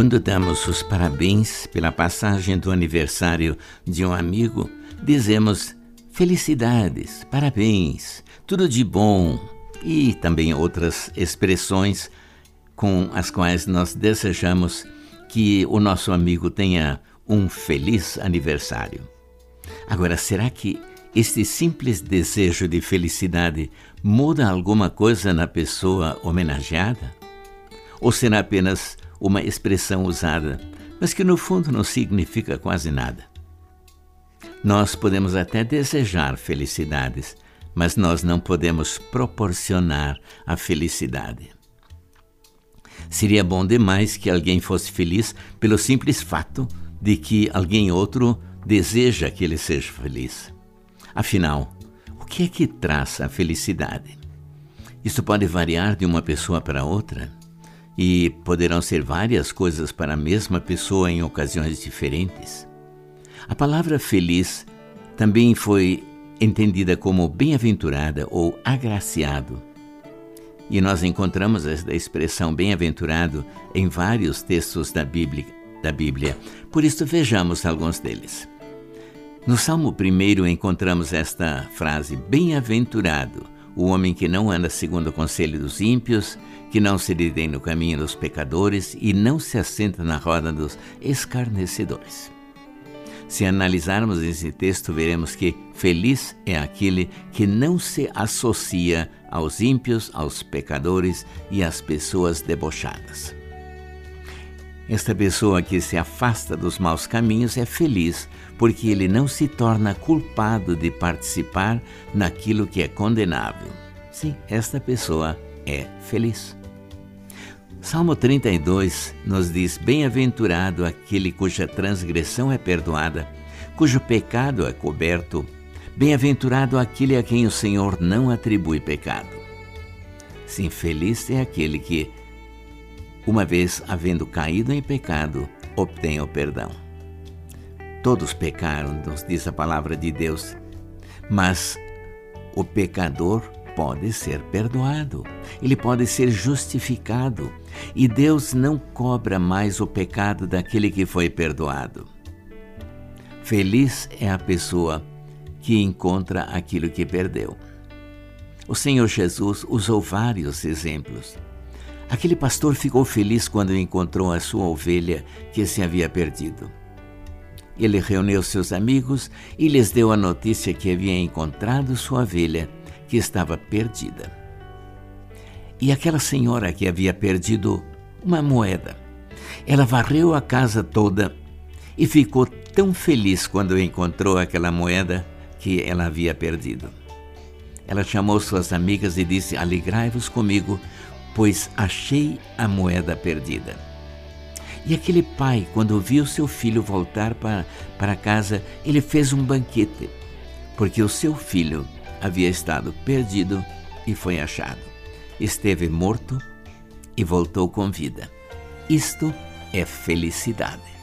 Quando damos os parabéns pela passagem do aniversário de um amigo, dizemos felicidades, parabéns, tudo de bom e também outras expressões com as quais nós desejamos que o nosso amigo tenha um feliz aniversário. Agora, será que este simples desejo de felicidade muda alguma coisa na pessoa homenageada? Ou será apenas uma expressão usada, mas que no fundo não significa quase nada. Nós podemos até desejar felicidades, mas nós não podemos proporcionar a felicidade. Seria bom demais que alguém fosse feliz pelo simples fato de que alguém outro deseja que ele seja feliz. Afinal, o que é que traz a felicidade? Isso pode variar de uma pessoa para outra e poderão ser várias coisas para a mesma pessoa em ocasiões diferentes. A palavra feliz também foi entendida como bem-aventurada ou agraciado. E nós encontramos esta expressão bem-aventurado em vários textos da Bíblia, da Bíblia. Por isso vejamos alguns deles. No Salmo 1 encontramos esta frase: Bem-aventurado o homem que não anda segundo o conselho dos ímpios, que não se detém no caminho dos pecadores e não se assenta na roda dos escarnecedores. Se analisarmos esse texto, veremos que feliz é aquele que não se associa aos ímpios, aos pecadores e às pessoas debochadas. Esta pessoa que se afasta dos maus caminhos é feliz, porque ele não se torna culpado de participar naquilo que é condenável. Sim, esta pessoa é feliz. Salmo 32 nos diz: Bem-aventurado aquele cuja transgressão é perdoada, cujo pecado é coberto. Bem-aventurado aquele a quem o Senhor não atribui pecado. Sim, feliz é aquele que uma vez havendo caído em pecado, obtém o perdão. Todos pecaram, nos diz a palavra de Deus, mas o pecador pode ser perdoado, ele pode ser justificado, e Deus não cobra mais o pecado daquele que foi perdoado. Feliz é a pessoa que encontra aquilo que perdeu. O Senhor Jesus usou vários exemplos. Aquele pastor ficou feliz quando encontrou a sua ovelha que se havia perdido. Ele reuniu seus amigos e lhes deu a notícia que havia encontrado sua ovelha que estava perdida. E aquela senhora que havia perdido uma moeda, ela varreu a casa toda e ficou tão feliz quando encontrou aquela moeda que ela havia perdido. Ela chamou suas amigas e disse: Alegrai-vos comigo, pois achei a moeda perdida. E aquele pai, quando viu seu filho voltar para, para casa, ele fez um banquete, porque o seu filho havia estado perdido e foi achado. Esteve morto e voltou com vida. Isto é felicidade.